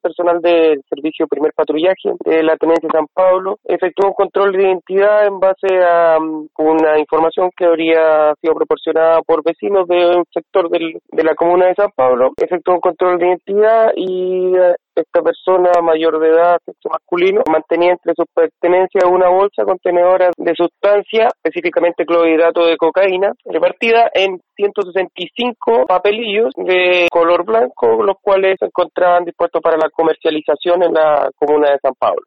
personal del servicio primer patrullaje de la Tenencia de San Pablo efectuó un control de identidad en base a um, una información que habría sido proporcionada por vecinos de un sector del, de la comuna de San Pablo. Efectuó un control de identidad y uh, esta persona mayor de edad, sexo masculino, mantenía entre sus pertenencias una bolsa contenedora de sustancia, específicamente clorhidrato de cocaína, repartida en 165 papelillos de color blanco, los cuales se encontraban dispuestos para la comercialización en la comuna de San Pablo.